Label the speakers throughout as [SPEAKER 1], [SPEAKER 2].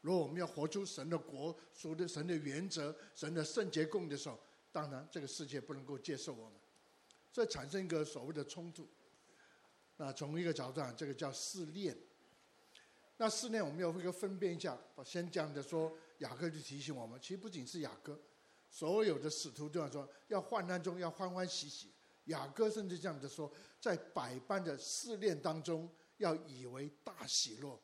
[SPEAKER 1] 如果我们要活出神的国、属的神的原则、神的圣洁供的时候，当然这个世界不能够接受我们，所以产生一个所谓的冲突。那从一个角度上，这个叫试炼。那试炼我们要一个分辨一下。我先讲的说，雅各就提醒我们，其实不仅是雅各，所有的使徒都要说，要患难中要欢欢喜喜。雅各甚至这样的说，在百般的试炼当中，要以为大喜乐。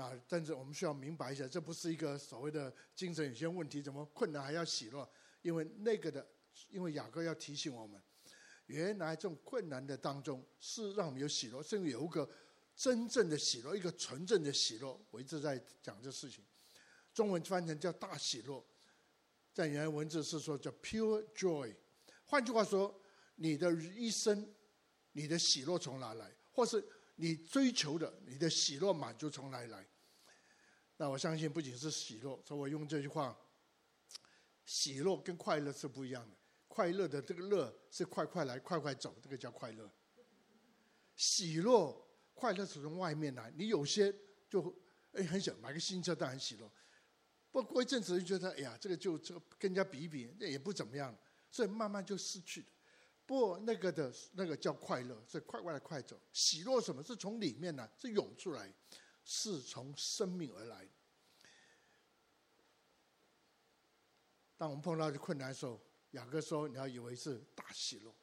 [SPEAKER 1] 啊，但是我们需要明白一下，这不是一个所谓的精神有些问题，怎么困难还要喜乐？因为那个的，因为雅各要提醒我们，原来这种困难的当中是让我们有喜乐，甚至有一个真正的喜乐，一个纯正的喜乐。我一直在讲这事情，中文翻成叫大喜乐，在原文字是说叫 pure joy。换句话说，你的一生，你的喜乐从哪来？或是你追求的，你的喜乐满足从哪来？那我相信不仅是喜乐，所以我用这句话：喜乐跟快乐是不一样的。快乐的这个乐是快快来，快快走，这个叫快乐。喜乐、快乐是从外面来，你有些就哎很想买个新车，当然喜乐。不过一阵子就觉得，哎呀，这个就这个跟人家比一比，那也不怎么样。所以慢慢就失去了。不那个的那个叫快乐，是快快的快走。喜乐什么？是从里面呢？是涌出来，是从生命而来。当我们碰到困难的时候，雅各说：“你要以为是大喜乐，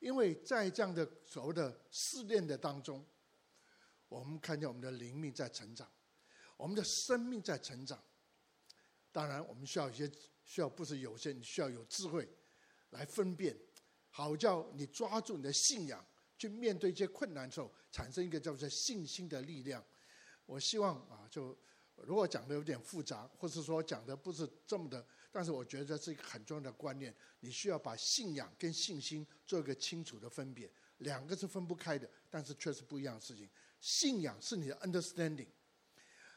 [SPEAKER 1] 因为在这样的所谓的试炼的当中，我们看见我们的灵命在成长，我们的生命在成长。当然，我们需要一些。”需要不是有限，你需要有智慧来分辨，好叫你抓住你的信仰去面对一些困难的时候，产生一个叫做信心的力量。我希望啊，就如果讲的有点复杂，或是说讲的不是这么的，但是我觉得这是一个很重要的观念。你需要把信仰跟信心做一个清楚的分别，两个是分不开的，但是却是不一样的事情。信仰是你的 understanding。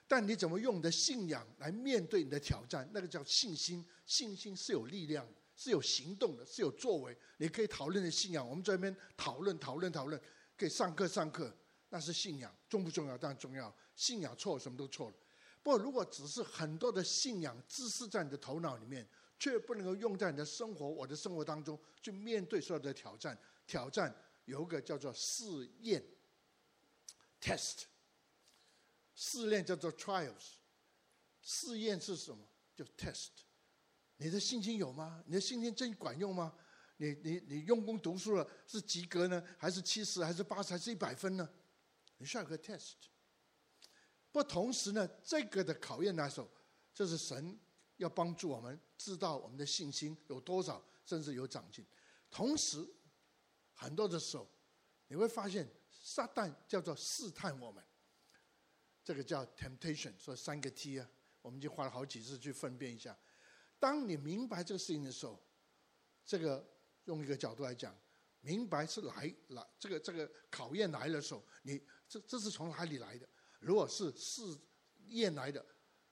[SPEAKER 1] 但你怎么用你的信仰来面对你的挑战？那个叫信心。信心是有力量，是有行动的，是有作为。你可以讨论的信仰，我们在这边讨论、讨论、讨论，可以上课、上课，那是信仰，重不重要？当然重要。信仰错，什么都错了。不，如果只是很多的信仰知识在你的头脑里面，却不能够用在你的生活、我的生活当中去面对所有的挑战。挑战有一个叫做试验 （test）。试炼叫做 trials，试验是什么？就 test。你的信心有吗？你的信心真管用吗？你你你用功读书了，是及格呢，还是七十，还是八十，还是一百分呢？你需要个 test。不，同时呢，这个的考验来说，就是神要帮助我们知道我们的信心有多少，甚至有长进。同时，很多的时候，你会发现撒旦叫做试探我们。这个叫 temptation，说三个 T 啊，我们就花了好几次去分辨一下。当你明白这个事情的时候，这个用一个角度来讲，明白是来来这个这个考验来的时候，你这这是从哪里来的？如果是试验来的，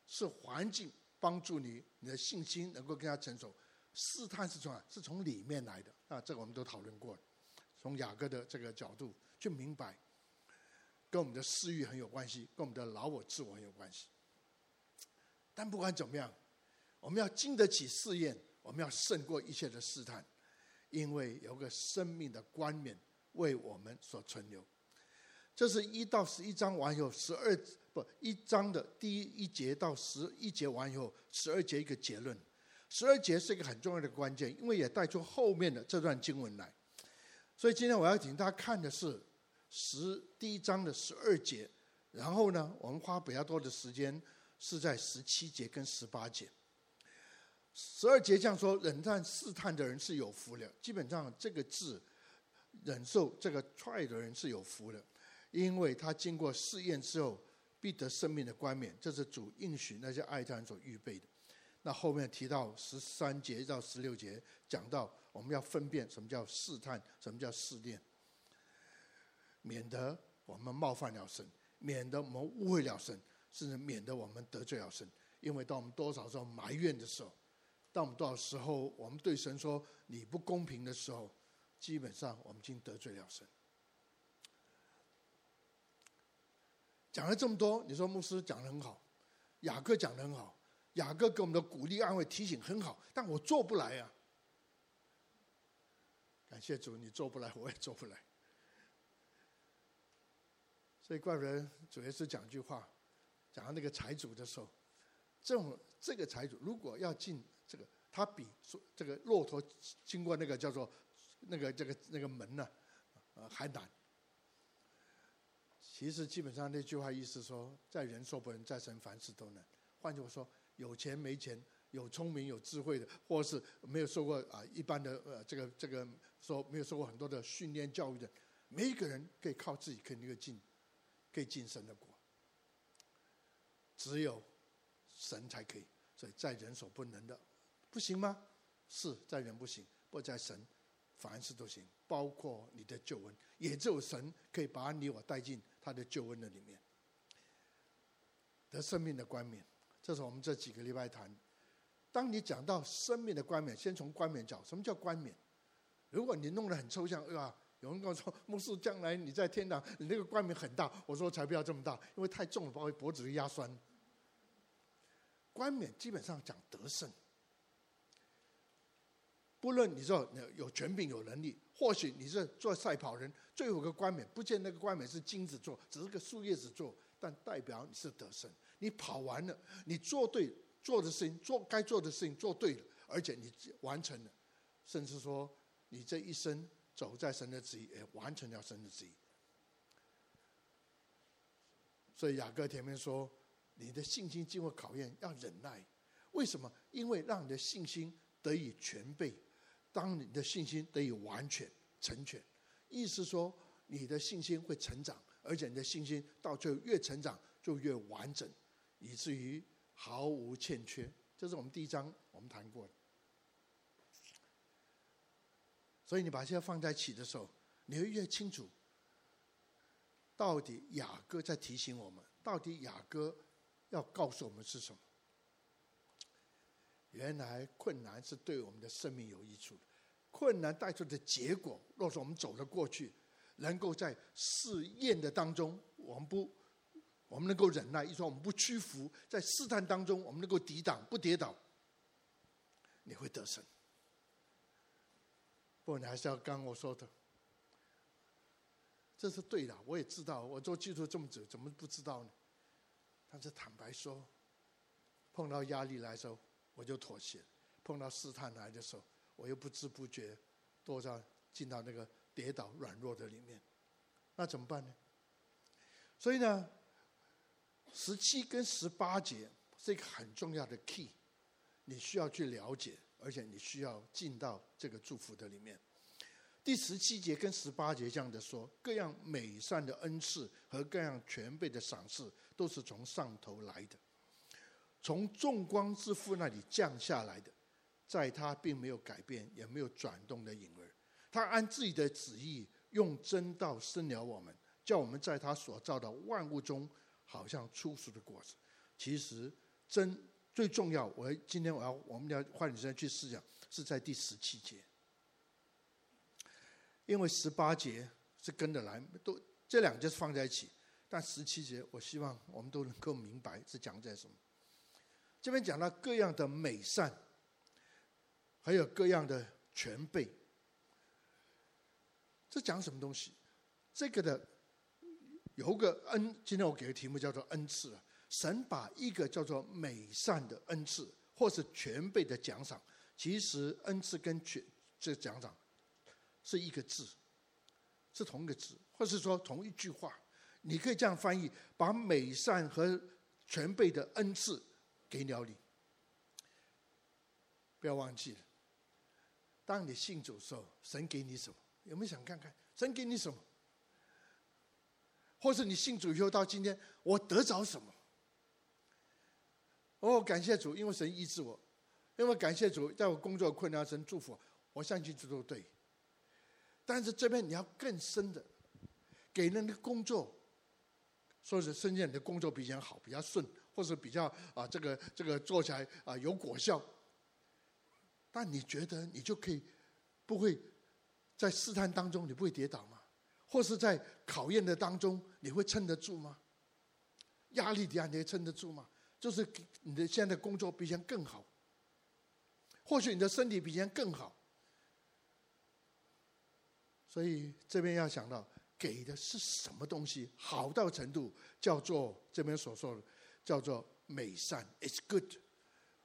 [SPEAKER 1] 是环境帮助你，你的信心能够更加成熟。试探是从哪？是从里面来的啊，这个我们都讨论过了，从雅各的这个角度去明白。跟我们的私欲很有关系，跟我们的老我自我很有关系。但不管怎么样，我们要经得起试验，我们要胜过一切的试探，因为有个生命的冠冕为我们所存留。这是一到十一章完以后，十二不一章的第一一节到十一节完以后，十二节一个结论。十二节是一个很重要的关键，因为也带出后面的这段经文来。所以今天我要请大家看的是。十第一章的十二节，然后呢，我们花比较多的时间是在十七节跟十八节。十二节这样说：忍耐试探的人是有福的。基本上这个字，忍受这个 try 的人是有福的，因为他经过试验之后，必得生命的冠冕。这是主应许那些爱他人所预备的。那后面提到十三节到十六节，讲到我们要分辨什么叫试探，什么叫试炼。免得我们冒犯了神，免得我们误会了神，甚至免得我们得罪了神。因为当我们多少时候埋怨的时候，当我们多少时候我们对神说你不公平的时候，基本上我们已经得罪了神。讲了这么多，你说牧师讲的很好，雅各讲的很好，雅各给我们的鼓励、安慰、提醒很好，但我做不来呀、啊。感谢主，你做不来，我也做不来。所以怪不得主耶稣讲句话，讲到那个财主的时候，这种这个财主如果要进这个，他比这个骆驼经过那个叫做那个这个那个门呢，呃还难。其实基本上那句话意思说，在人所不能，在神凡事都能。换句话说，有钱没钱，有聪明有智慧的，或是没有受过啊一般的呃这个这个说没有受过很多的训练教育的，每一个人可以靠自己肯定可以进，可以进神的国。只有神才可以，所以在人所不能的，不行吗？是在人不行，不在神，凡事都行，包括你的救恩，也只有神可以把你我带进他的救恩的里面，得生命的冠冕。这是我们这几个礼拜谈。当你讲到生命的冠冕，先从冠冕讲。什么叫冠冕？如果你弄得很抽象，对吧？有人跟我说，牧师，将来你在天堂，你那个冠冕很大。我说才不要这么大，因为太重了，把我脖子压酸。冠冕基本上讲得胜。不论你说有权柄、有能力，或许你是做赛跑人，最后一个冠冕，不见那个冠冕是金子做，只是个树叶子做，但代表你是得胜。你跑完了，你做对做的事情，做该做的事情做对了，而且你完成了，甚至说你这一生走在神的旨意，也完成了神的旨意。所以雅各前面说，你的信心经过考验要忍耐，为什么？因为让你的信心得以全备。当你的信心得以完全成全，意思说你的信心会成长，而且你的信心到最后越成长就越完整，以至于毫无欠缺。这是我们第一章我们谈过的。所以你把这些放在一起的时候，你会越清楚，到底雅各在提醒我们，到底雅各要告诉我们是什么。原来困难是对我们的生命有益处的。困难带出的结果，若是我们走了过去，能够在试验的当中，我们不，我们能够忍耐，一说我们不屈服，在试探当中，我们能够抵挡，不跌倒，你会得胜。不过你还是要刚我说的，这是对的，我也知道，我做基督这么久，怎么不知道呢？但是坦白说，碰到压力来的时候，我就妥协；碰到试探来的时候，我又不知不觉，多少进到那个跌倒软弱的里面，那怎么办呢？所以呢，十七跟十八节是一个很重要的 key，你需要去了解，而且你需要进到这个祝福的里面。第十七节跟十八节这样的说，各样美善的恩赐和各样全备的赏赐，都是从上头来的，从众光之父那里降下来的。在他并没有改变，也没有转动的影儿。他按自己的旨意，用真道生了我们，叫我们在他所造的万物中，好像初熟的果子。其实真最重要，我今天我要我们要花点时间去思想，是在第十七节，因为十八节是跟着来，都这两节是放在一起，但十七节我希望我们都能够明白是讲在什么。这边讲到各样的美善。还有各样的全备，这讲什么东西？这个的有个恩，今天我给的题目叫做恩赐啊。神把一个叫做美善的恩赐，或是全备的奖赏，其实恩赐跟全这奖赏是一个字，是同一个字，或是说同一句话。你可以这样翻译：把美善和全备的恩赐给了你，不要忘记了。当你信主的时候，神给你什么？有没有想看看神给你什么？或是你信主以后到今天，我得着什么？哦，感谢主，因为神医治我；因为感谢主，在我工作困难，神祝福我。我相信这都对。但是这边你要更深的，给人的工作，说是深圳的工作比较好，比较顺，或是比较啊，这个这个做起来啊有果效。但你觉得你就可以不会在试探当中你不会跌倒吗？或是在考验的当中你会撑得住吗？压力底下你会撑得住吗？就是你的现在工作比以前更好，或许你的身体比以前更好，所以这边要想到给的是什么东西，好到程度叫做这边所说的叫做美善，it's good，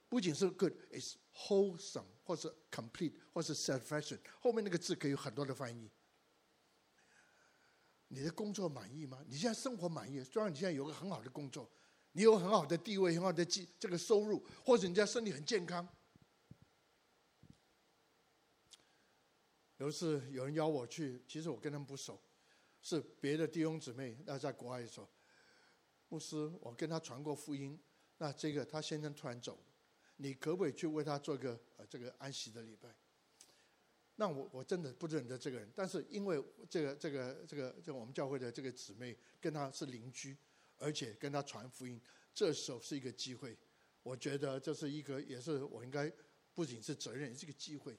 [SPEAKER 1] 不仅是 good，it's wholesome，或是 complete，或是 satisfaction，后面那个字可以有很多的翻译。你的工作满意吗？你现在生活满意？虽然你现在有个很好的工作。你有很好的地位，很好的这这个收入，或者人家身体很健康。有一次有人邀我去，其实我跟他们不熟，是别的弟兄姊妹。那在国外的时候，牧师，我跟他传过福音。那这个他先生突然走，你可不可以去为他做个呃这个安息的礼拜？那我我真的不认得这个人，但是因为这个这个这个这我们教会的这个姊妹跟他是邻居。而且跟他传福音，这时候是一个机会。我觉得这是一个，也是我应该不仅是责任，也是一个机会。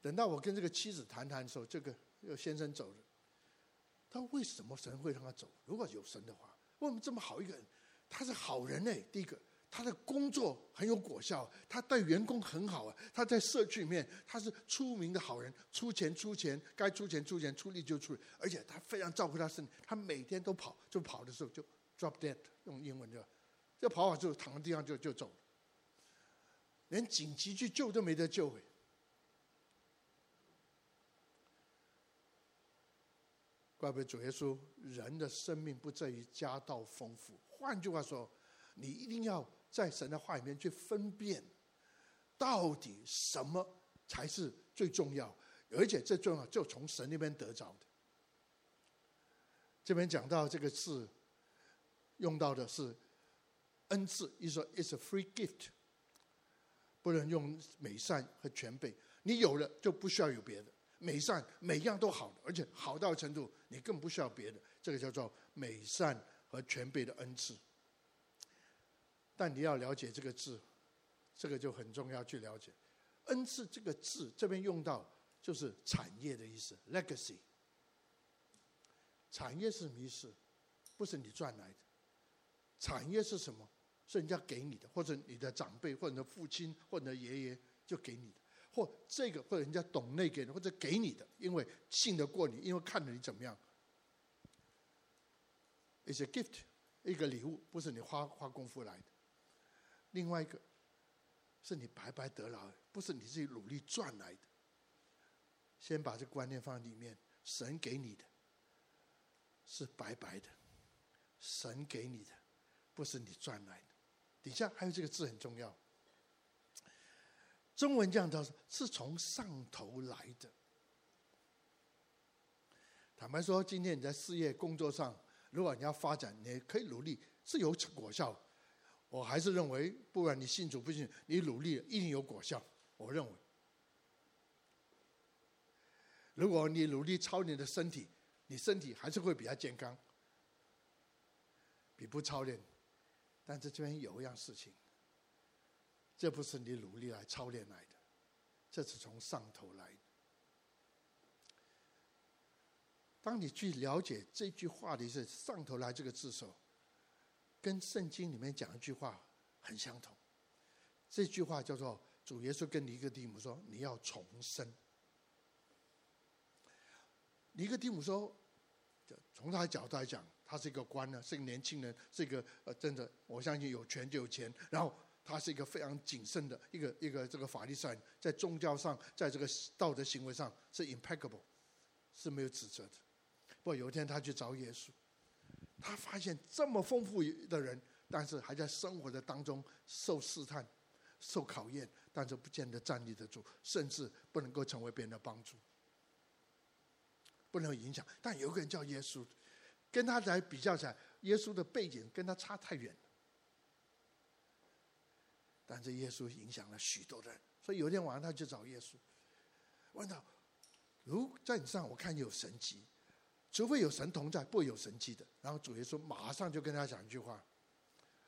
[SPEAKER 1] 等到我跟这个妻子谈谈的时候，这个先生走了。他：“为什么神会让他走？如果有神的话，为什么这么好一个人？他是好人呢？第一个。”他的工作很有果效，他对员工很好啊。他在社区里面，他是出名的好人，出钱出钱，该出钱出钱，出力就出力，而且他非常照顾他身体。他每天都跑，就跑的时候就 drop dead，用英文就，就跑完之后躺在地上就就走了，连紧急去救都没得救。怪不得主耶稣，人的生命不在于家道丰富。换句话说，你一定要。在神的话里面去分辨，到底什么才是最重要，而且最重要就从神那边得着的。这边讲到这个字，用到的是恩赐，意思说 it's a free gift，不能用美善和全备。你有了就不需要有别的，美善每样都好，而且好到程度你更不需要别的，这个叫做美善和全备的恩赐。但你要了解这个字，这个就很重要去了解。恩赐这个字这边用到就是产业的意思，legacy。产业是什么意思？不是你赚来的。产业是什么？是人家给你的，或者你的长辈，或者你的父亲，或者你的爷爷就给你的，或这个或者人家懂内给的，或者给你的，因为信得过你，因为看着你怎么样。It's a gift，一个礼物，不是你花花功夫来的。另外一个，是你白白得来，不是你自己努力赚来的。先把这观念放里面，神给你的，是白白的，神给你的，不是你赚来的。底下还有这个字很重要，中文这样叫是从上头来的。坦白说，今天你在事业工作上，如果你要发展，你可以努力，是有果效。我还是认为，不管你信主不信，你努力一定有果效。我认为，如果你努力操练的身体，你身体还是会比较健康，比不操练。但是这边有一样事情，这不是你努力来操练来的，这是从上头来的。当你去了解这句话的是“上头来”这个字时候。跟圣经里面讲一句话很相同，这句话叫做主耶稣跟尼哥底母说：“你要重生。”尼哥底母说：“从他的角度来讲，他是一个官呢，是一个年轻人，是一个呃，真的，我相信有权就有钱。然后他是一个非常谨慎的一个一个这个法律上，在宗教上，在这个道德行为上是 impeccable，是没有指责的。不过有一天他去找耶稣。”他发现这么丰富的人，但是还在生活的当中受试探、受考验，但是不见得站立得住，甚至不能够成为别人的帮助，不能影响。但有个人叫耶稣，跟他来比较起来，耶稣的背景跟他差太远。但是耶稣影响了许多人，所以有一天晚上他去找耶稣，问道：“如在你身上，我看你有神迹。”除非有神同在，不会有神迹的。然后主耶稣马上就跟他讲一句话：“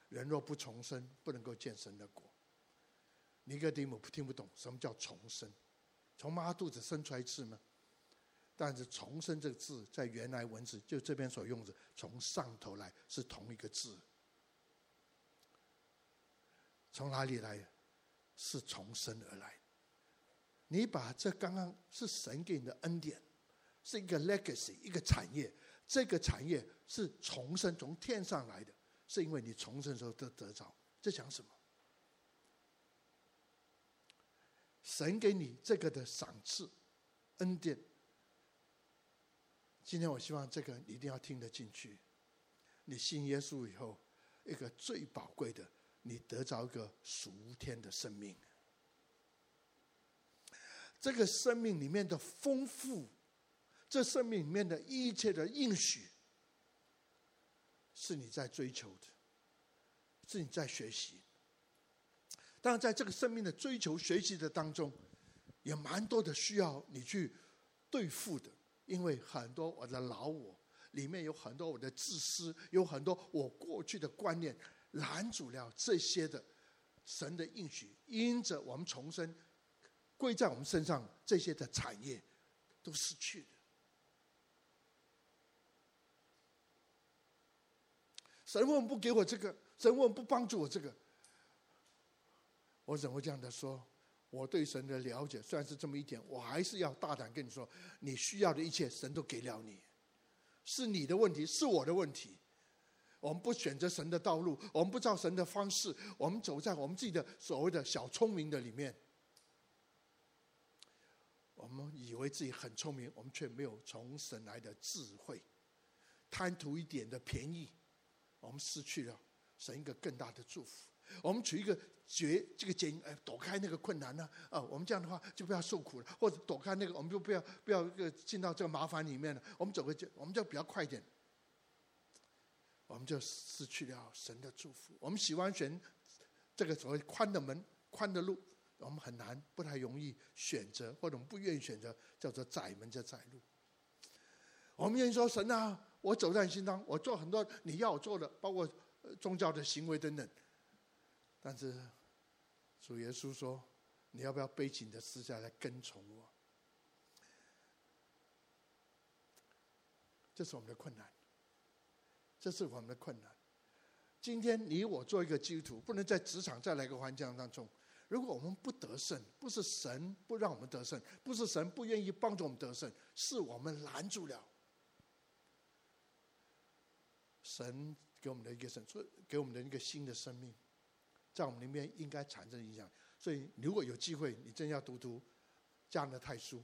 [SPEAKER 1] 人若不重生，不能够见神的国。”尼哥底母听不懂什么叫重生，从妈肚子生出来一次吗？但是“重生”这个字在原来文字就这边所用的，从上头来是同一个字。从哪里来？是重生而来。你把这刚刚是神给你的恩典，是一个 legacy，一个产业。这个产业是重生，从天上来的，是因为你重生的时候得得着。这讲什么？神给你这个的赏赐恩典。今天我希望这个你一定要听得进去。你信耶稣以后，一个最宝贵的，你得着一个属天的生命。这个生命里面的丰富，这生命里面的一切的应许，是你在追求的，是你在学习。当然，在这个生命的追求、学习的当中，也蛮多的需要你去对付的。因为很多我的老我里面有很多我的自私，有很多我过去的观念拦阻了这些的神的应许，因着我们重生归在我们身上，这些的产业都失去了。神为什么不给我这个？神为什么不帮助我这个？我怎么会这样的说？我对神的了解虽然是这么一点，我还是要大胆跟你说，你需要的一切，神都给了你，是你的问题，是我的问题。我们不选择神的道路，我们不照神的方式，我们走在我们自己的所谓的小聪明的里面。我们以为自己很聪明，我们却没有从神来的智慧，贪图一点的便宜，我们失去了神一个更大的祝福。我们取一个绝这个捷径，哎，躲开那个困难呢？啊，我们这样的话就不要受苦了，或者躲开那个，我们就不要不要一个进到这个麻烦里面了。我们走个就，我们就比较快一点，我们就失去了神的祝福。我们喜欢选这个所谓宽的门、宽的路，我们很难，不太容易选择，或者我们不愿意选择叫做窄门叫窄路。我们愿意说神啊，我走在你心当，我做很多你要我做的，包括宗教的行为等等。但是，主耶稣说：“你要不要背起你的私下来跟从我？”这是我们的困难，这是我们的困难。今天你我做一个基督徒，不能在职场再来个环境当中。如果我们不得胜，不是神不让我们得胜，不是神不愿意帮助我们得胜，是我们拦住了神给我们的一个神，给我们的一个新的生命。在我们里面应该产生影响，所以如果有机会，你真要读读加拉太书。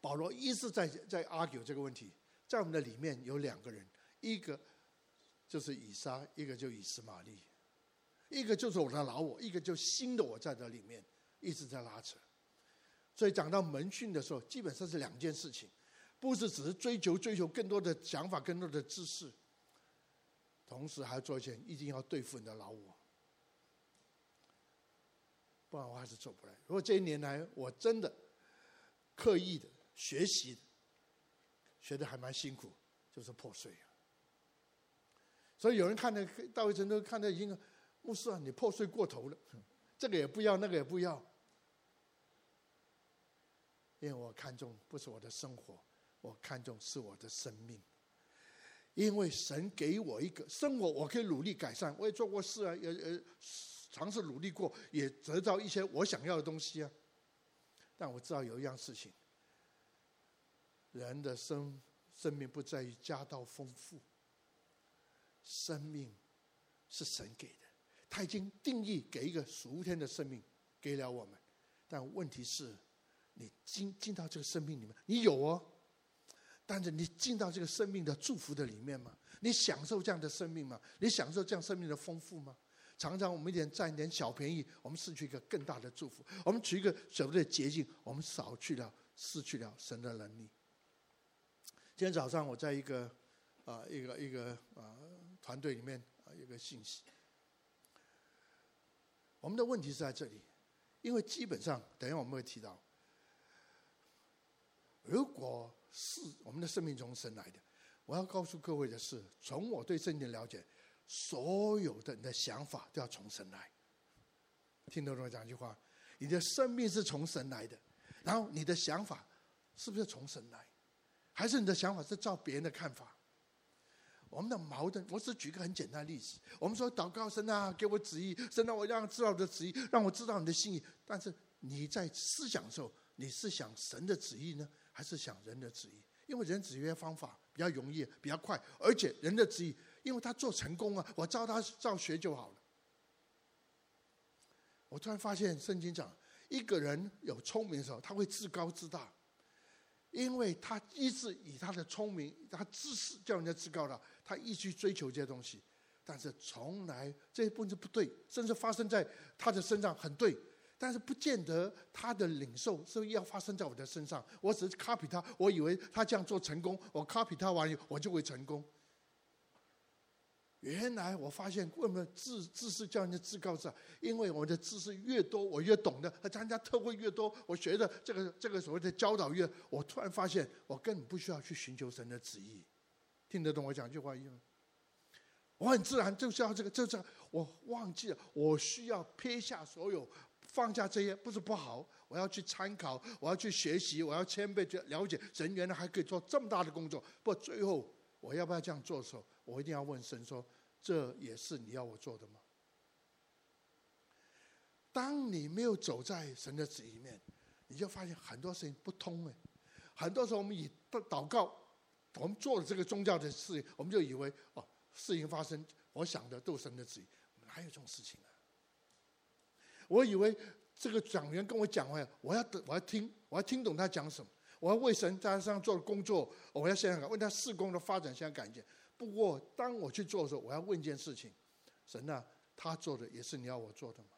[SPEAKER 1] 保罗一直在在 argue 这个问题，在我们的里面有两个人，一个就是以撒，一个就以实玛利，一个就是我的老我，一个就新的我在这里面一直在拉扯。所以讲到门训的时候，基本上是两件事情，不是只是追求追求更多的想法、更多的知识，同时还要做一件，一定要对付你的老我。不然我还是做不来。如果这一年来我真的刻意的学习，学的还蛮辛苦，就是破碎啊。所以有人看的到一程度看的已经，牧师啊，你破碎过头了，这个也不要，那个也不要。因为我看重不是我的生活，我看重是我的生命。因为神给我一个生活，我可以努力改善，我也做过事啊，也也。尝试努力过，也得到一些我想要的东西啊。但我知道有一样事情，人的生生命不在于家道丰富，生命是神给的，他已经定义给一个属天的生命给了我们。但问题是，你进进到这个生命里面，你有哦，但是你进到这个生命的祝福的里面吗？你享受这样的生命吗？你享受这样生命的丰富吗？常常我们一点占一点小便宜，我们失去一个更大的祝福。我们取一个所谓的捷径，我们少去了，失去了神的能力。今天早上我在一个啊、一个一个啊、团队里面啊、呃、有个信息。我们的问题是在这里，因为基本上等一下我们会提到，如果是我们的生命从神来的，我要告诉各位的是，从我对圣经的了解。所有的你的想法都要从神来，听懂我讲一句话，你的生命是从神来的，然后你的想法是不是从神来？还是你的想法是照别人的看法？我们的矛盾，我只举个很简单的例子。我们说祷告神啊，给我旨意，神让我让知道我的旨意，让我知道你的心意。但是你在思想的时候，你是想神的旨意呢，还是想人的旨意？因为人旨意的方法比较容易，比较快，而且人的旨意，因为他做成功啊，我照他照学就好了。我突然发现圣经讲，一个人有聪明的时候，他会自高自大。因为他一直以他的聪明、他知识叫人家自高的，他一直追求这些东西，但是从来这些部分是不对，甚至发生在他的身上很对，但是不见得他的领受是要发生在我的身上。我只是 copy 他，我以为他这样做成功，我 copy 他完以后我就会成功。原来我发现，为什么知知识叫人家自高自？因为我的知识越多，我越懂得；而人家特会越多，我学的这个这个所谓的教导越，我突然发现，我根本不需要去寻求神的旨意。听得懂我讲句话意吗？我很自然就是要这个，就是我忘记了，我需要撇下所有，放下这些，不是不好。我要去参考，我要去学习，我要谦卑去了解神原来还可以做这么大的工作。不，最后。我要不要这样做的时候，我一定要问神说：“这也是你要我做的吗？”当你没有走在神的旨意里面，你就发现很多事情不通哎。很多时候我们以祷告，我们做了这个宗教的事情，我们就以为哦，事情发生，我想的都是神的旨意，哪有这种事情啊？我以为这个讲员跟我讲话，我要，我要听，我要听懂他讲什么。我要为神在上做的工作，我要想想看，为他事工的发展想感觉。不过，当我去做的时候，我要问一件事情：神啊，他做的也是你要我做的吗？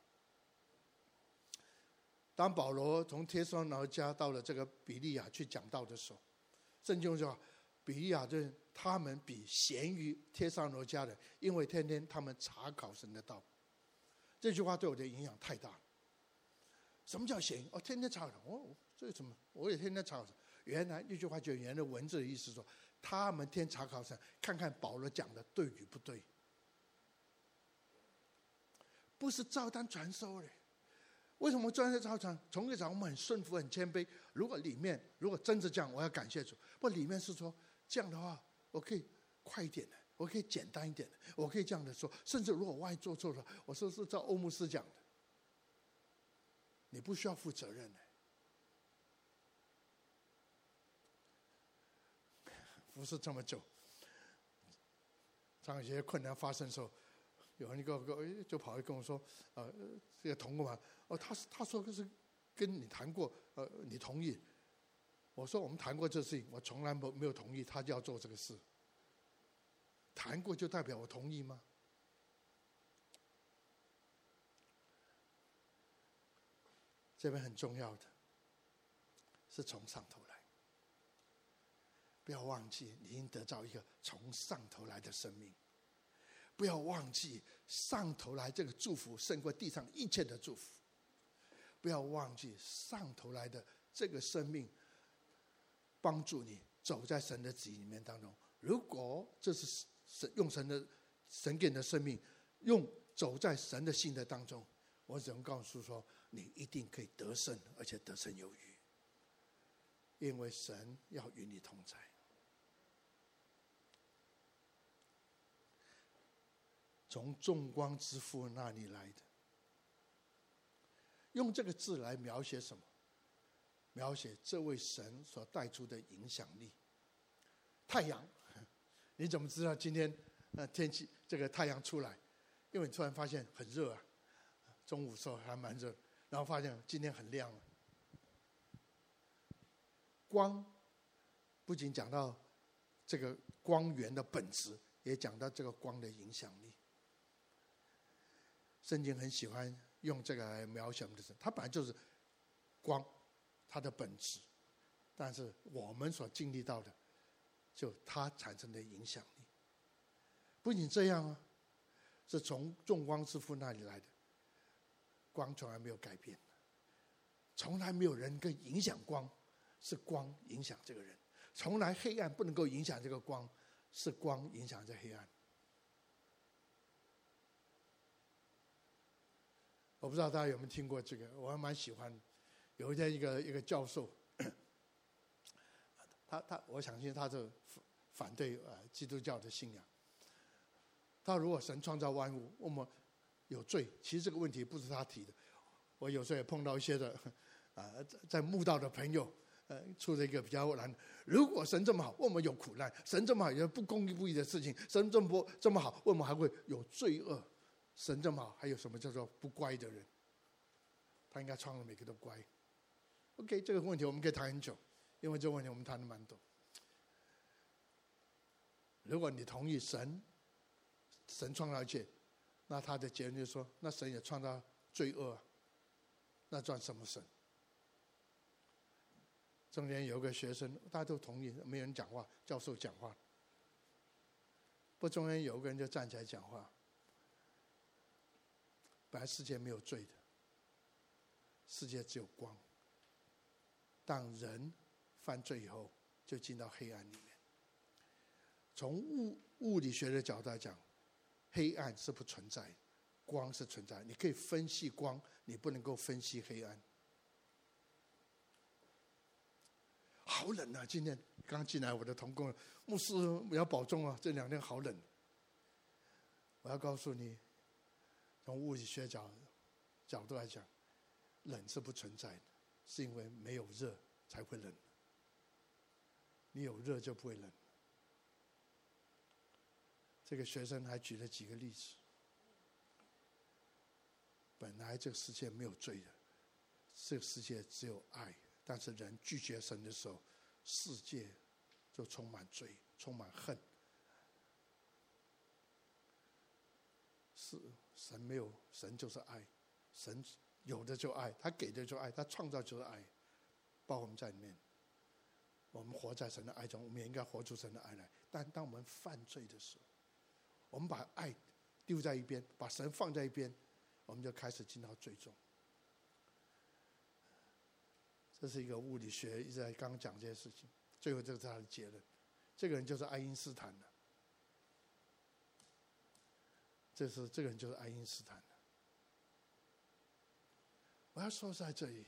[SPEAKER 1] 当保罗从帖撒罗尼迦到了这个比利亚去讲道的时候，圣经说，比利亚就他们比咸于帖撒罗家的，因为天天他们查考神的道。这句话对我的影响太大了。什么叫闲？哦，天天查考哦。这什么？我也天天查考。原来那句话就原来文字的意思说，他们天查考神，看看保罗讲的对与不对。不是照单传收嘞。为什么专业照传？从一场我们很顺服、很谦卑。如果里面如果真是这样，我要感谢主。不，里面是说这样的话，我可以快一点的，我可以简单一点的，我可以这样的说。甚至如果万一做错了，我说是照欧姆斯讲的，你不需要负责任的。不是这么久，当有些困难发生的时候，有人一个个就跑来跟我说：“呃，这个同工嘛，哦，他他说的是跟你谈过，呃，你同意？”我说：“我们谈过这事情，我从来没没有同意他就要做这个事。谈过就代表我同意吗？”这边很重要的，是从上头。不要忘记，你已经得到一个从上头来的生命。不要忘记，上头来这个祝福胜过地上一切的祝福。不要忘记，上头来的这个生命，帮助你走在神的旨意里面当中。如果这是神用神的神给你的生命，用走在神的心的当中，我只能告诉说，你一定可以得胜，而且得胜有余，因为神要与你同在。从众光之父那里来的，用这个字来描写什么？描写这位神所带出的影响力。太阳，你怎么知道今天呃天气这个太阳出来？因为你突然发现很热啊，中午时候还蛮热，然后发现今天很亮了。光不仅讲到这个光源的本质，也讲到这个光的影响力。圣经很喜欢用这个来描写我们的神，它本来就是光，它的本质。但是我们所经历到的，就它产生的影响力。不仅这样啊，是从众光之父那里来的，光从来没有改变，从来没有人跟影响光，是光影响这个人，从来黑暗不能够影响这个光，是光影响这黑暗。我不知道大家有没有听过这个，我还蛮喜欢。有一天，一个一个教授，他他，我相信他是反对呃基督教的信仰。他如果神创造万物，我们有罪，其实这个问题不是他提的。我有时候也碰到一些的 啊，在慕道的朋友，呃，出了一个比较难。如果神这么好，我们有苦难？神这么好，有不公义不义的事情，神这么不这么好，我们还会有罪恶？神这么好，还有什么叫做不乖的人？他应该创造每个都乖。OK，这个问题我们可以谈很久，因为这个问题我们谈的蛮多。如果你同意神，神创造一切，那他的结论就是说，那神也创造罪恶。那算什么神？中间有个学生，大家都同意，没有人讲话，教授讲话。不，中间有个人就站起来讲话。本来世界没有罪的，世界只有光。当人犯罪以后，就进到黑暗里面。从物物理学的角度来讲，黑暗是不存在。光是存在，你可以分析光，你不能够分析黑暗。好冷啊！今天刚进来，我的同工牧师要保重啊！这两天好冷。我要告诉你，从物理学角角度来讲，冷是不存在的，是因为没有热才会冷。你有热就不会冷。这个学生还举了几个例子。本来这个世界没有罪的，这个世界只有爱。但是人拒绝神的时候，世界就充满罪，充满恨。是神没有，神就是爱，神有的就爱，他给的就爱，他创造就是爱，包括我们在里面。我们活在神的爱中，我们也应该活出神的爱来。但当我们犯罪的时候，我们把爱丢在一边，把神放在一边。我们就开始进到罪中，这是一个物理学一直在刚刚讲这些事情，最后这是他的结论。这个人就是爱因斯坦的，这是这个人就是爱因斯坦。我要说在这里，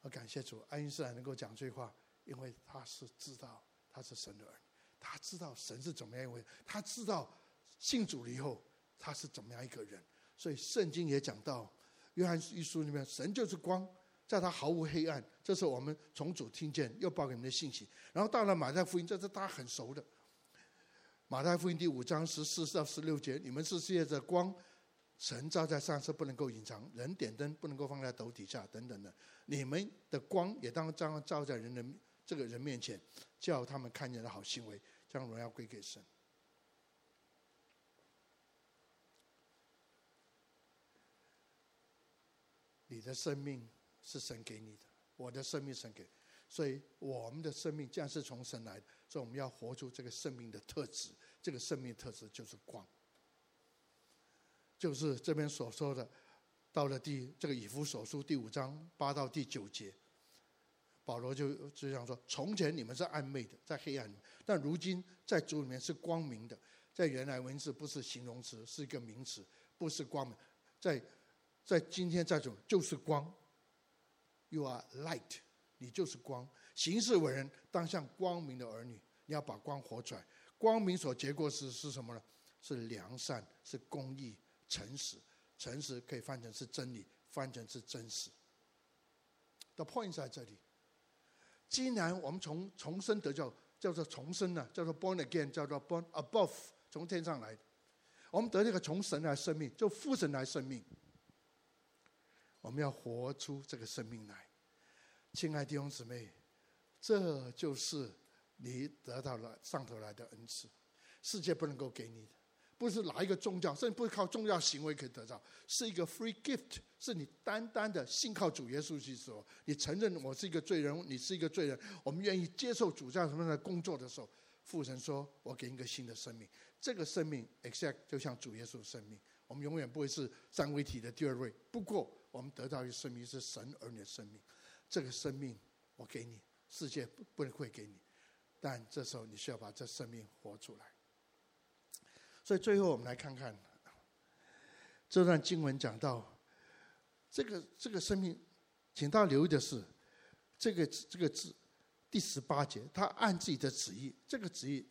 [SPEAKER 1] 我感谢主，爱因斯坦能够讲这句话，因为他是知道他是神的儿，他知道神是怎么样一位，他知道信主了以后。他是怎么样一个人？所以圣经也讲到，约翰一书里面，神就是光，在他毫无黑暗。这是我们从主听见又报给你们的信息。然后到了马太福音，这是大家很熟的。马太福音第五章十四到十六节，你们是世界的光，神照在上是不能够隐藏，人点灯不能够放在斗底下等等的。你们的光也当照照在人的这个人面前，叫他们看见的好行为，将荣耀归给神。你的生命是神给你的，我的生命神给，所以我们的生命既然是从神来的，所以我们要活出这个生命的特质。这个生命特质就是光，就是这边所说的，到了第这个以弗所书第五章八到第九节，保罗就就这样说：从前你们是暗昧的，在黑暗里，但如今在主里面是光明的。在原来文字不是形容词，是一个名词，不是光明，在。在今天这种就是光，You are light，你就是光。行事为人当像光明的儿女，你要把光活出来。光明所结果是是什么呢？是良善，是公义，诚实。诚实可以翻成是真理，翻成是真实。The point 在这里。既然我们从重生得救，叫做重生呢，叫做 born again，叫做 born above，从天上来。我们得这个从神来生命，就父神来生命。我们要活出这个生命来，亲爱的弟兄姊妹，这就是你得到了上头来的恩赐，世界不能够给你的，不是哪一个宗教，甚至不是靠宗教行为可以得到，是一个 free gift，是你单单的信靠主耶稣的时候，你承认我是一个罪人，你是一个罪人，我们愿意接受主教什么的工作的时候，父神说：“我给你一个新的生命，这个生命 exact 就像主耶稣的生命，我们永远不会是三位一体的第二位，不过。”我们得到一生命是神儿女的生命，这个生命我给你，世界不不会给你，但这时候你需要把这生命活出来。所以最后我们来看看这段经文讲到这个这个生命，请大家留意的是这个这个字第十八节，他按自己的旨意，这个旨意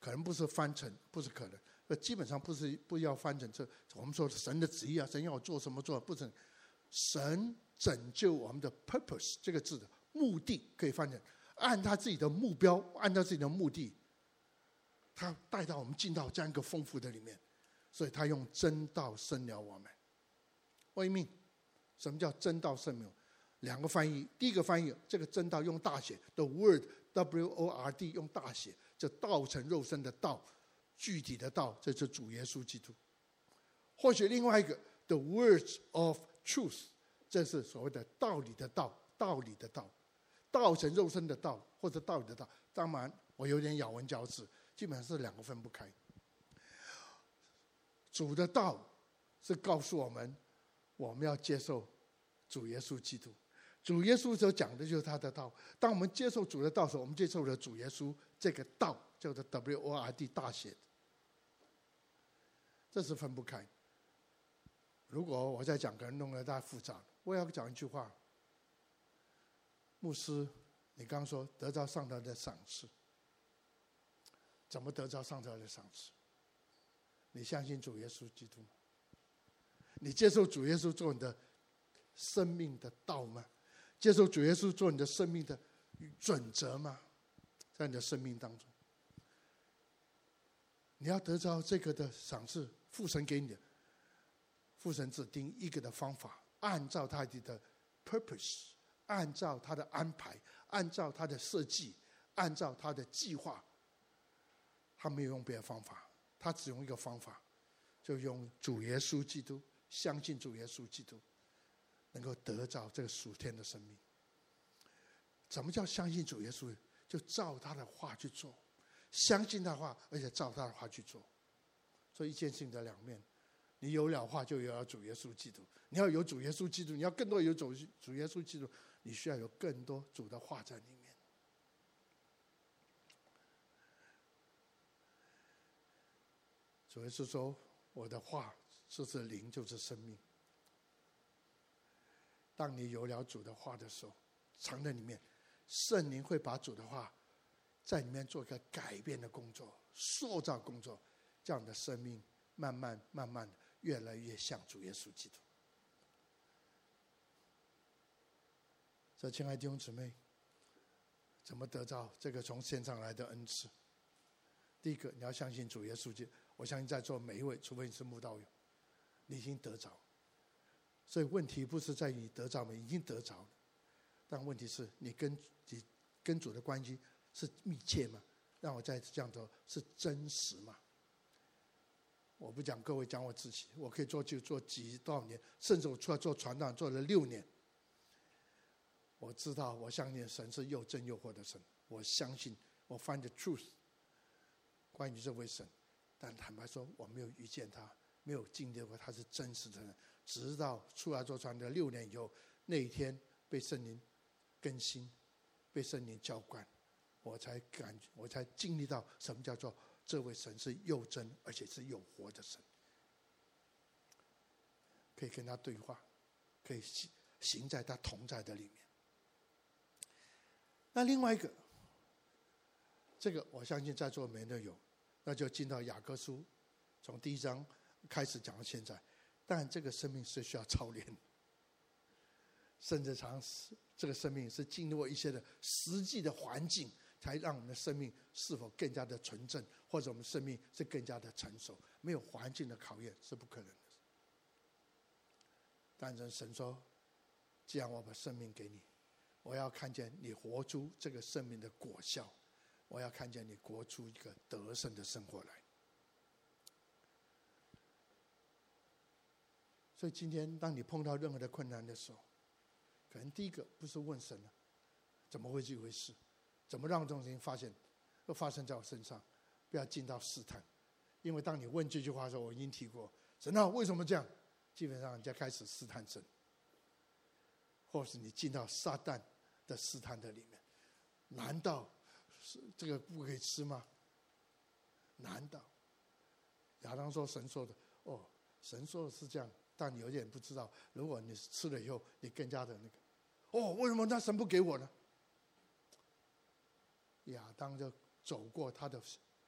[SPEAKER 1] 可能不是翻成，不是可能，呃，基本上不是不要翻成这。我们说神的旨意啊，神要我做什么做，不成神拯救我们的 purpose 这个字的目的，可以翻成按他自己的目标，按照自己的目的，他带到我们进到这样一个丰富的里面，所以他用真道生了我们。为命，什么叫真道生命？两个翻译，第一个翻译，这个真道用大写，the word W O R D 用大写，这道成肉身的道，具体的道，这是主耶稣基督。或许另外一个，the words of truth，这是所谓的道理的道，道理的道，道成肉身的道，或者道理的道。当然，我有点咬文嚼字，基本上是两个分不开。主的道是告诉我们，我们要接受主耶稣基督。主耶稣所讲的就是他的道。当我们接受主的道时，我们接受了主耶稣这个道，叫做 W O R D 大写的，这是分不开。如果我再讲，可能弄得太复杂。我要讲一句话：牧师，你刚说得着上头的赏赐，怎么得着上头的赏赐？你相信主耶稣基督吗？你接受主耶稣做你的生命的道吗？接受主耶稣做你的生命的准则吗？在你的生命当中，你要得到这个的赏赐，父神给你的，父神指定一个的方法，按照他的的 purpose，按照他的安排，按照他的设计，按照他的计划，他没有用别的方法，他只用一个方法，就用主耶稣基督，相信主耶稣基督。能够得到这个属天的生命。怎么叫相信主耶稣？就照他的话去做，相信他的话，而且照他的话去做。所以一件事情的两面，你有了话，就有了主耶稣基督。你要有主耶稣基督，你要更多有主主耶稣基督，你需要有更多主的话在里面。主耶稣说：“我的话就是灵，就是生命。”当你有了主的话的时候，藏在里面，圣灵会把主的话在里面做一个改变的工作、塑造工作，这样的生命慢慢、慢慢的越来越像主耶稣基督。所以，亲爱的弟兄姊妹，怎么得到这个从天上来的恩赐？第一个，你要相信主耶稣基督。我相信在座每一位，除非你是慕道友，你已经得着。所以问题不是在于得着没，已经得着了，但问题是你跟你跟主的关系是密切吗？让我再这样说，是真实吗？我不讲各位，讲我自己，我可以做就做几多少年，甚至我出来做传道做了六年。我知道，我相信神是又真又活的神，我相信我 find the truth 关于这位神，但坦白说，我没有遇见他，没有经历过他是真实的人。直到出来做传的六年以后，那一天被圣灵更新，被圣灵浇灌，我才感觉，我才经历到什么叫做这位神是又真而且是又活的神，可以跟他对话，可以行行在他同在的里面。那另外一个，这个我相信在座没人有，那就进到雅各书，从第一章开始讲到现在。但这个生命是需要操练，甚至常是这个生命是经过一些的实际的环境，才让我们的生命是否更加的纯正，或者我们生命是更加的成熟。没有环境的考验是不可能的。但是神说：“既然我把生命给你，我要看见你活出这个生命的果效，我要看见你活出一个得胜的生活来。”所以今天，当你碰到任何的困难的时候，可能第一个不是问神了，怎么会这回事？怎么让这种事情发现，会发生在我身上？不要进到试探，因为当你问这句话的时候，我已经提过，神啊，为什么这样？基本上人家开始试探神，或是你进到撒旦的试探的里面，难道是这个不可以吃吗？难道亚当说神说的？哦，神说的是这样。但你有点不知道，如果你吃了以后，你更加的那个，哦，为什么那神不给我呢？亚当就走过他的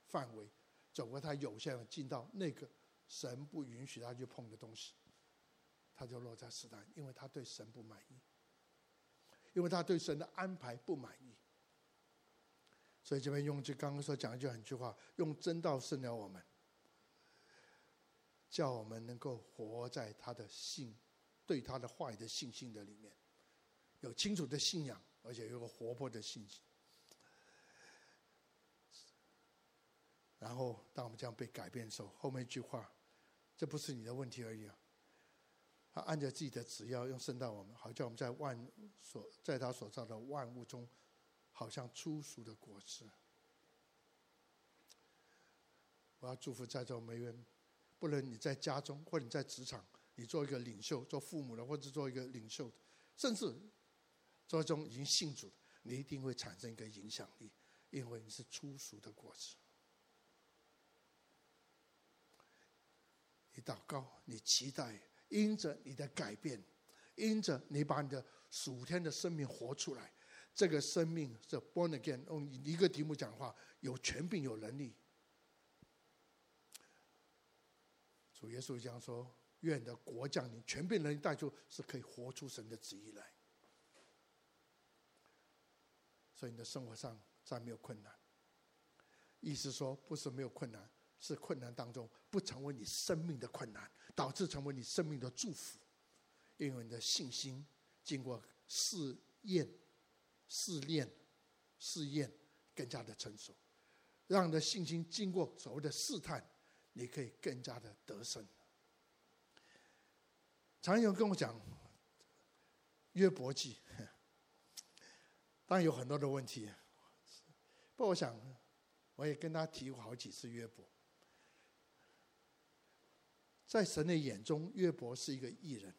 [SPEAKER 1] 范围，走过他有限的，进到那个神不允许他去碰的东西，他就落在试探，因为他对神不满意，因为他对神的安排不满意。所以这边用句刚刚说讲一句很句话，用真道胜了我们，叫我们能够活在他的信，对他的话的信心的里面，有清楚的信仰，而且有个活泼的信心。然后，当我们这样被改变的时候，后面一句话，这不是你的问题而已啊。他按着自己的旨意用圣道我们，好叫我们在万所在他所造的万物中。好像初熟的果实。我要祝福在座每位，不论你在家中或者你在职场，你做一个领袖，做父母的或者做一个领袖，甚至做中已经信主，你一定会产生一个影响力，因为你是初熟的果实。你祷告，你期待，因着你的改变，因着你把你的属天的生命活出来。这个生命是 born again，用一个题目讲话，有权柄有能力。主耶稣讲说：“愿的国降临，权柄能带出，是可以活出神的旨意来。”所以你的生活上再没有困难。意思说，不是没有困难，是困难当中不成为你生命的困难，导致成为你生命的祝福，因为你的信心经过试验。试炼、试验更加的成熟，让你的信心经过所谓的试探，你可以更加的得胜。常有人跟我讲约伯记，当然有很多的问题，不过我想我也跟他提过好几次约伯，在神的眼中，约伯是一个艺人，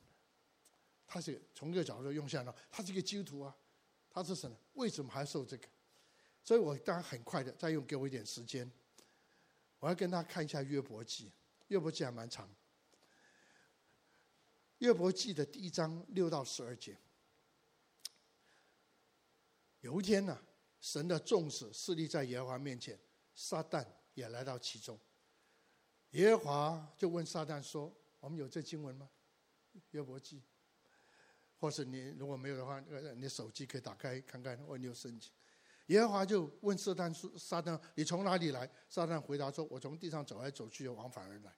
[SPEAKER 1] 他是从这个角度用下来，他是一个基督徒啊。他是神？为什么还受这个？所以我当然很快的再用给我一点时间，我要跟他看一下约伯记。约伯记还蛮长。约伯记的第一章六到十二节。有一天呢、神的众使侍立在耶和华面前，撒旦也来到其中。耶和华就问撒旦说：“我们有这经文吗？”约伯记。或是你如果没有的话，你手机可以打开看看，问你有圣经。耶和华就问撒旦说：“撒旦，你从哪里来？”撒旦回答说：“我从地上走来走去，往返而来。”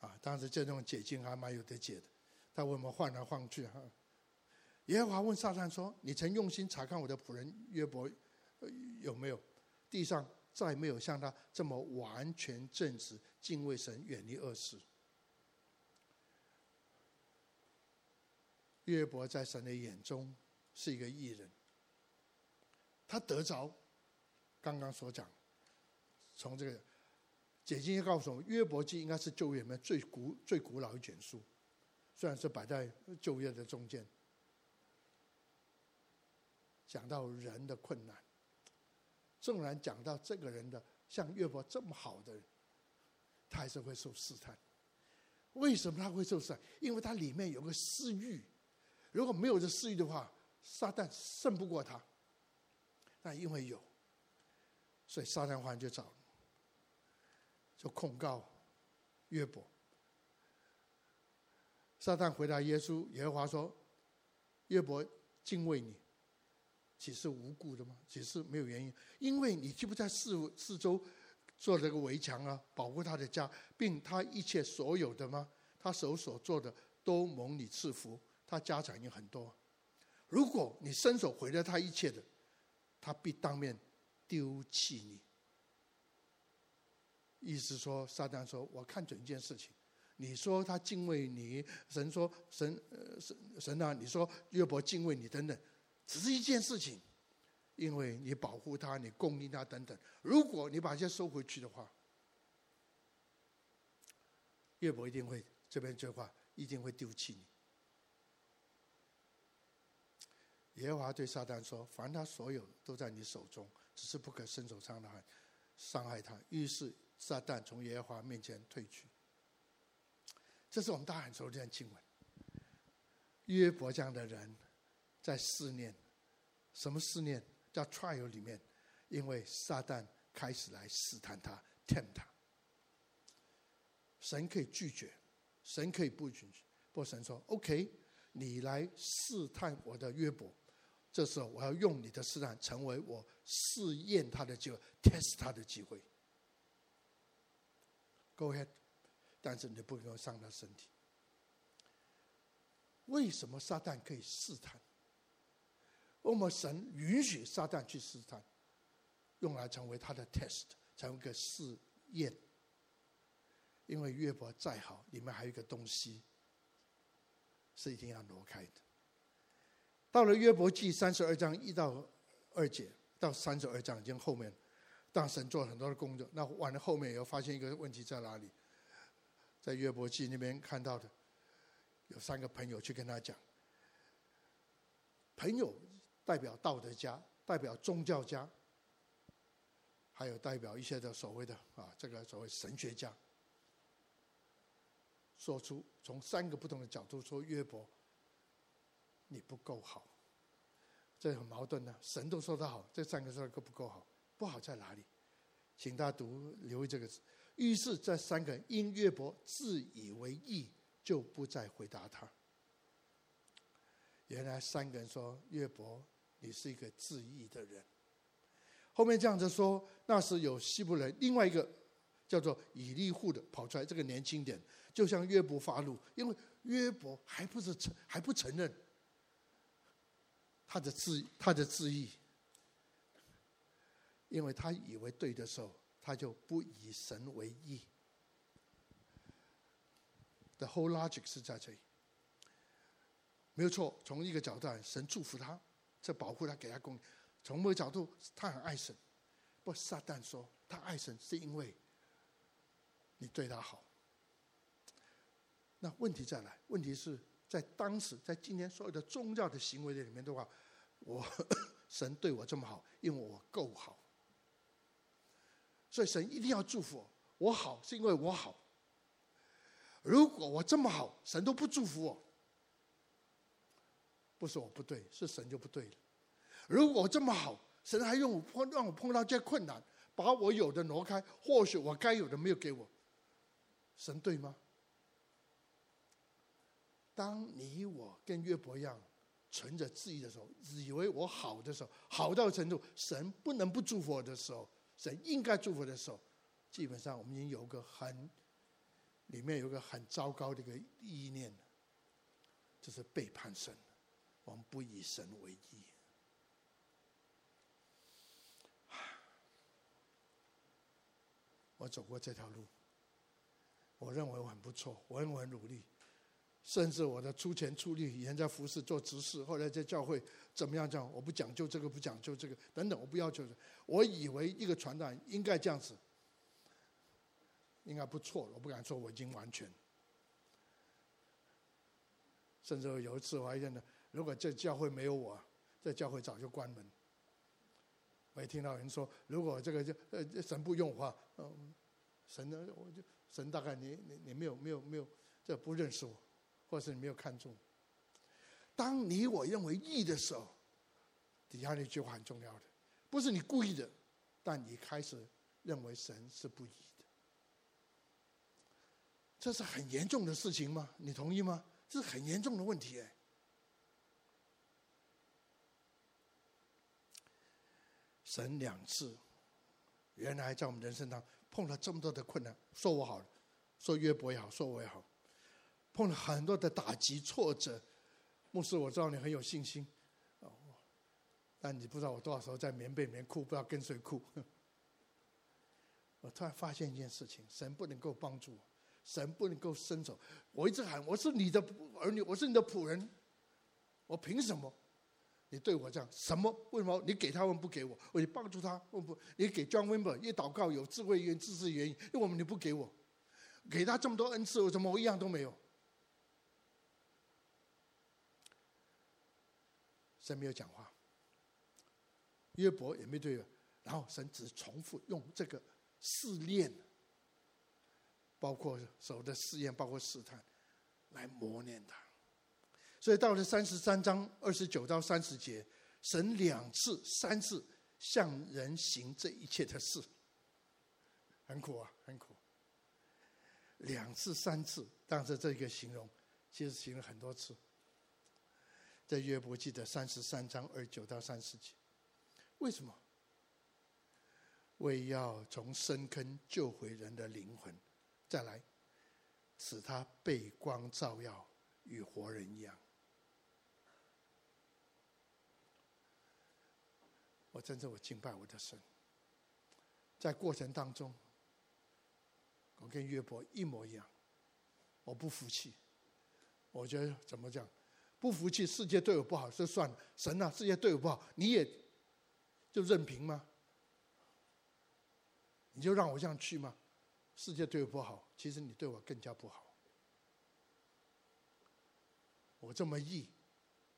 [SPEAKER 1] 啊，当时这种解经还蛮有得解的。他为我们晃来晃去？哈。耶和华问撒旦说：“你曾用心查看我的仆人约伯有没有？地上再没有像他这么完全正直、敬畏神、远离恶事。”约伯在神的眼中是一个艺人，他得着刚刚所讲，从这个解经也告诉我们，约伯记应该是旧约里面最古最古老一卷书，虽然是摆在旧约的中间，讲到人的困难，纵然讲到这个人的像约伯这么好的人，他还是会受试探。为什么他会受试探？因为他里面有个私欲。如果没有这私欲的话，撒旦胜不过他。但因为有，所以撒旦王就找，就控告约伯。撒旦回答耶稣耶和华说：“约伯敬畏你，岂是无故的吗？岂是没有原因？因为你就不在四四周做这个围墙啊，保护他的家，并他一切所有的吗？他手所做的都蒙你赐福。”他家产也很多，如果你伸手毁了他一切的，他必当面丢弃你。意思说，撒旦说：“我看准一件事情，你说他敬畏你，神说神呃神神啊，你说约伯敬畏你等等，只是一件事情，因为你保护他，你供应他等等。如果你把这些收回去的话，约伯一定会这边这话一定会丢弃你。”耶和华对撒旦说：“凡他所有都在你手中，只是不可伸手伤害，伤害他。”于是撒旦从耶和华面前退去。这是我们大家很熟的经文。约伯这样的人，在试炼，什么试炼？在 trial 里面，因为撒旦开始来试探他，tempt 他。神可以拒绝，神可以不允许。不过神说：“OK，你来试探我的约伯，这时候我要用你的试探成为我试验他的机会，test 他的机会。Go ahead，但是你不能伤他身体。为什么撒旦可以试探？我们神允许撒旦去试探，用来成为他的 test，成为一个试验。因为约伯再好，里面还有一个东西。是一定要挪开的。到了约伯记三十二章一到二节，到三十二章已经后面，当神做了很多的工作。那完了后面又发现一个问题在哪里？在约伯记那边看到的，有三个朋友去跟他讲。朋友代表道德家，代表宗教家，还有代表一些的所谓的啊，这个所谓神学家。说出从三个不同的角度说约伯，你不够好，这很矛盾呢、神都说他好，这三个说够不够好？不好在哪里？请大家读留意这个字。于是这三个人因约伯自以为义，就不再回答他。原来三个人说约伯，你是一个自义的人。后面这样子说，那时有希伯来另外一个叫做以利户的跑出来，这个年轻点。就向约伯发怒，因为约伯还不是承还不承认他的自他的自义，因为他以为对的时候，他就不以神为义。The whole logic 是在这里，没有错。从一个角度来，神祝福他，这保护他，给他供。从某个角度，他很爱神。不撒旦说，他爱神是因为你对他好。那问题再来，问题是在当时，在今天所有的宗教的行为里面的话，我 神对我这么好，因为我够好，所以神一定要祝福我。我好是因为我好。如果我这么好，神都不祝福我，不是我不对，是神就不对了。如果这么好，神还用我碰让我碰到这些困难，把我有的挪开，或许我该有的没有给我，神对吗？当你我跟约伯一样存着质疑的时候，以为我好的时候，好到程度，神不能不祝福我的时候，神应该祝福的时候，基本上我们已经有个很里面有个很糟糕的一个意念，就是背叛神，我们不以神为义。我走过这条路，我认为我很不错，我认为我很努力。甚至我的出钱出力，以前在服侍做执事，后来在教会怎么样这样？我不讲究这个，不讲究这个，等等，我不要求。我以为一个传道应该这样子，应该不错。我不敢说我已经完全。甚至有一次我还认得，如果这教会没有我，这教会早就关门。我也听到人说，如果这个就呃神不用我话，嗯，神呢，我就神大概你你你没有没有没有这不认识我。或是你没有看重，当你我认为义的时候，底下那句话很重要的，不是你故意的，但你开始认为神是不义的，这是很严重的事情吗？你同意吗？这是很严重的问题哎。神两次，原来在我们人生当中碰到这么多的困难，说我好，说约伯也好，说我也好。碰了很多的打击挫折，牧师，我知道你很有信心，哦，但你不知道我多少时候在棉被里面哭，不知道跟谁哭。我突然发现一件事情：神不能够帮助我，神不能够伸手。我一直喊：“我是你的儿女，我是你的仆人，我凭什么？你对我这样？什么？为什么你给他们不给我？我你帮助他，不不？你给 John Wimber 一祷告有智慧原、知识原因，为什么你不给我？给他这么多恩赐，我什么我一样都没有？”神没有讲话，约伯也没对，然后神只重复用这个试炼，包括手的试验，包括试探，来磨练他。所以到了三十三章二十九到三十节，神两次、三次向人行这一切的事，很苦啊，很苦。两次、三次，但是这个形容其实行了很多次。在约伯记的三十三章二九到三十节，为什么？为要从深坑救回人的灵魂，再来使他被光照耀，与活人一样。我真正我敬拜我的神，在过程当中，我跟约伯一模一样，我不服气。我觉得怎么讲？不服气，世界对我不好，就算了。神啊，世界对我不好，你也就任凭吗？你就让我这样去吗？世界对我不好，其实你对我更加不好。我这么义，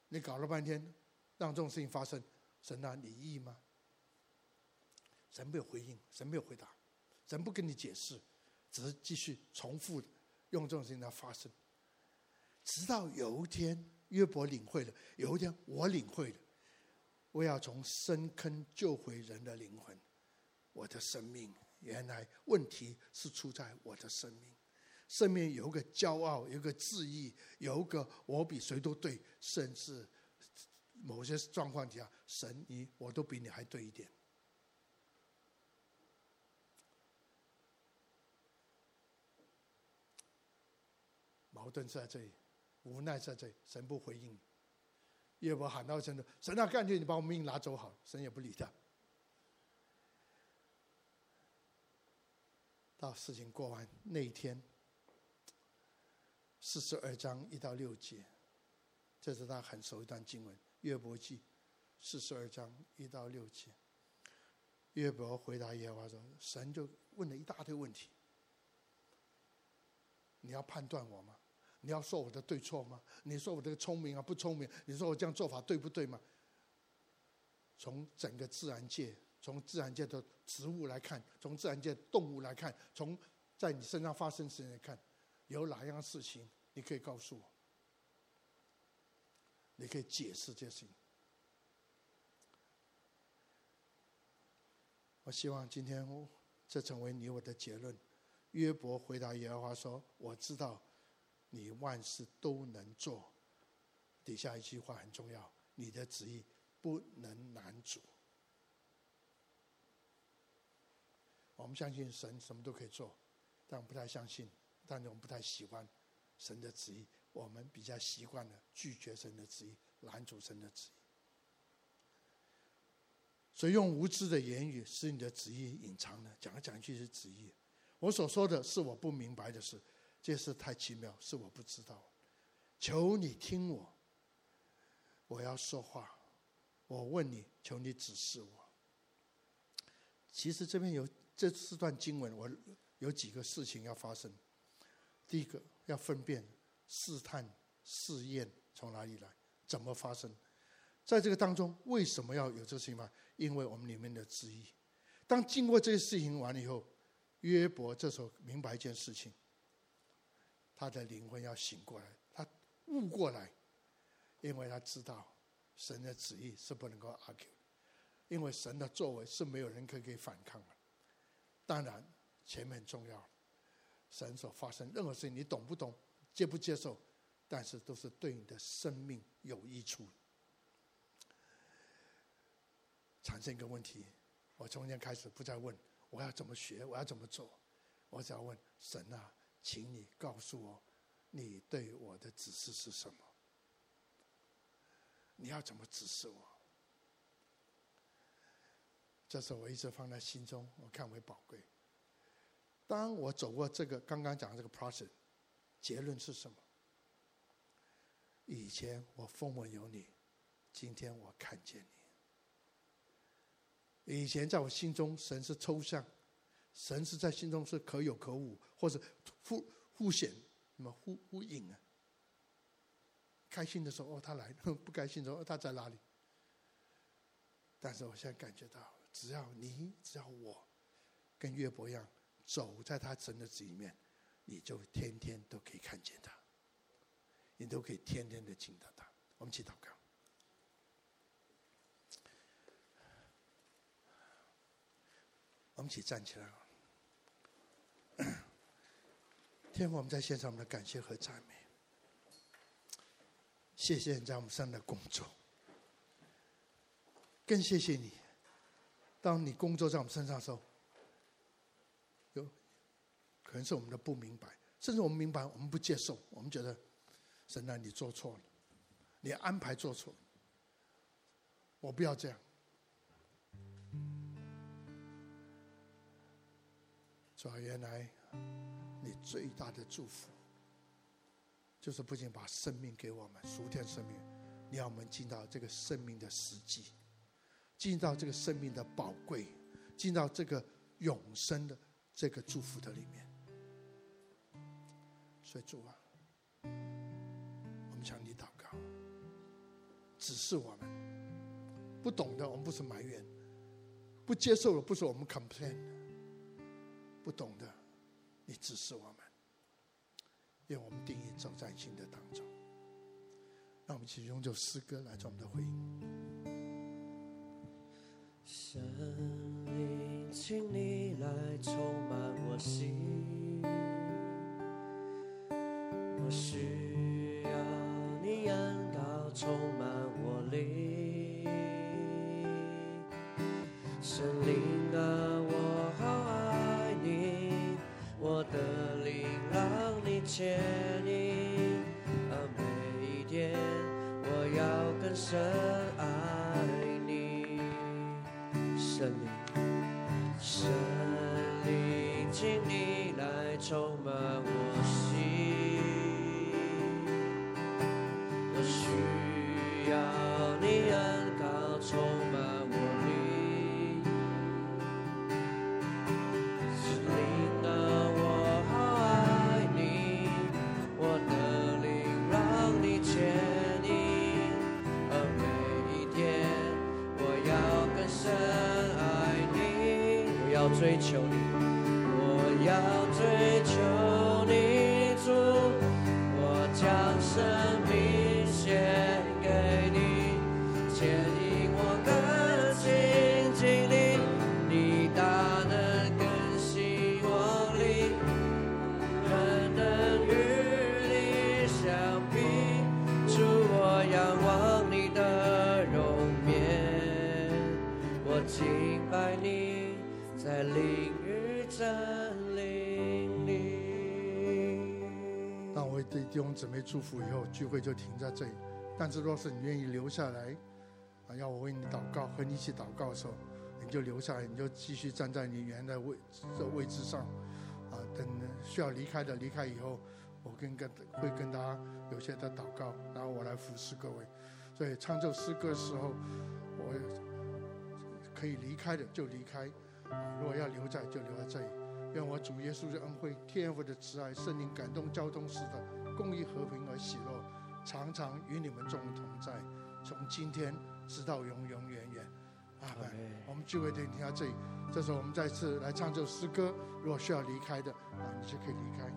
[SPEAKER 1] 你搞了半天，让这种事情发生。神啊，你意吗？神没有回应，神没有回答，神不跟你解释，只是继续重复用这种事情来发生。直到有一天，约伯领会了；有一天，我领会了，我要从深坑救回人的灵魂。我的生命原来问题是出在我的生命，生命有个骄傲，有个自意，有个我比谁都对，甚至。某些状况底下，神你我都比你还对一点。矛盾在这里，无奈在这里，神不回应。约伯喊到神的，神啊，干脆你把我命拿走好，神也不理他。到事情过完那一天，四十二章一到六节，这是他很熟一段经文。约伯记四十二章一到六节，约伯回答耶和华说：“神就问了一大堆问题，你要判断我吗？你要说我的对错吗？你说我这个聪明啊不聪明？你说我这样做法对不对吗？从整个自然界，从自然界的植物来看，从自然界动物来看，从在你身上发生事情来看，有哪样事情你可以告诉我？”你可以解释这些。我希望今天这成为你我的结论。约伯回答耶和华说：“我知道你万事都能做。”底下一句话很重要：“你的旨意不能难主。”我们相信神什么都可以做，但不太相信，但是我们不太喜欢神的旨意。我们比较习惯了拒绝神的旨意，拦阻神的旨意，所以用无知的言语使你的旨意隐藏了，讲来讲去是旨意。我所说的是我不明白的事，这事太奇妙，是我不知道。求你听我，我要说话。我问你，求你指示我。其实这边有这四段经文，我有几个事情要发生。第一个要分辨。试探、试验从哪里来？怎么发生？在这个当中，为什么要有这个事情吗？因为我们里面的旨意。当经过这些事情完了以后，约伯这时候明白一件事情：他的灵魂要醒过来，他悟过来，因为他知道神的旨意是不能够 argue，因为神的作为是没有人可以可以反抗的。当然，前面很重要，神所发生任何事情，你懂不懂？接不接受，但是都是对你的生命有益处。产生一个问题，我从今开始不再问我要怎么学，我要怎么做，我只要问神啊，请你告诉我，你对我的指示是什么？你要怎么指示我？这是我一直放在心中，我看为宝贵。当我走过这个刚刚讲的这个 process。结论是什么？以前我风闻有你，今天我看见你。以前在我心中，神是抽象，神是在心中是可有可无，或者忽忽显，什么忽忽隐啊？开心的时候哦，他来；不开心的时候，他在哪里？但是我现在感觉到，只要你，只要我，跟岳伯一样，走在他神的子里面。你就天天都可以看见他，你都可以天天的见到他。我们起祷告。我们一起站起来。天父，我们在献上我们的感谢和赞美。谢谢你在我们身上的工作，更谢谢你，当你工作在我们身上的时候，可能是我们的不明白，甚至我们明白，我们不接受，我们觉得神啊，你做错了，你安排做错了，我不要这样。主啊，原来你最大的祝福。就是不仅把生命给我们，属天生命，你要我们进到这个生命的实际，进到这个生命的宝贵，进到这个永生的这个祝福的里面。所以主啊，我们向你祷告，指示我们，不懂的我们不是埋怨，不接受的不是我们 complain，不懂的，你指示我们。愿我们定义走在新的当中，让我们一起用这诗歌来做我们的回应。
[SPEAKER 2] 圣灵，请你来充请你来充满我心，我需要你恩膏充满我灵。是灵啊，我好爱你，我的灵让你牵引，而每一天我要更深爱你，我要追求你。
[SPEAKER 1] 弟兄姊妹祝福以后，聚会就停在这里。但是，若是你愿意留下来，啊，要我为你祷告，和你一起祷告的时候，你就留下来，你就继续站在你原来位的位置上，啊，等需要离开的离开以后，我跟跟会跟大家有些的祷告，然后我来服侍各位。所以唱这首诗歌的时候，我可以离开的就离开。如果要留在，就留在这里。愿我主耶稣的恩惠、天父的慈爱、圣灵感动交通时的公益、和平而喜乐，常常与你们众同在，从今天直到永永远远。阿门。我们聚会点停到这里，这时候我们再次来唱这首诗歌。如果需要离开的啊，你就可以
[SPEAKER 2] 离开。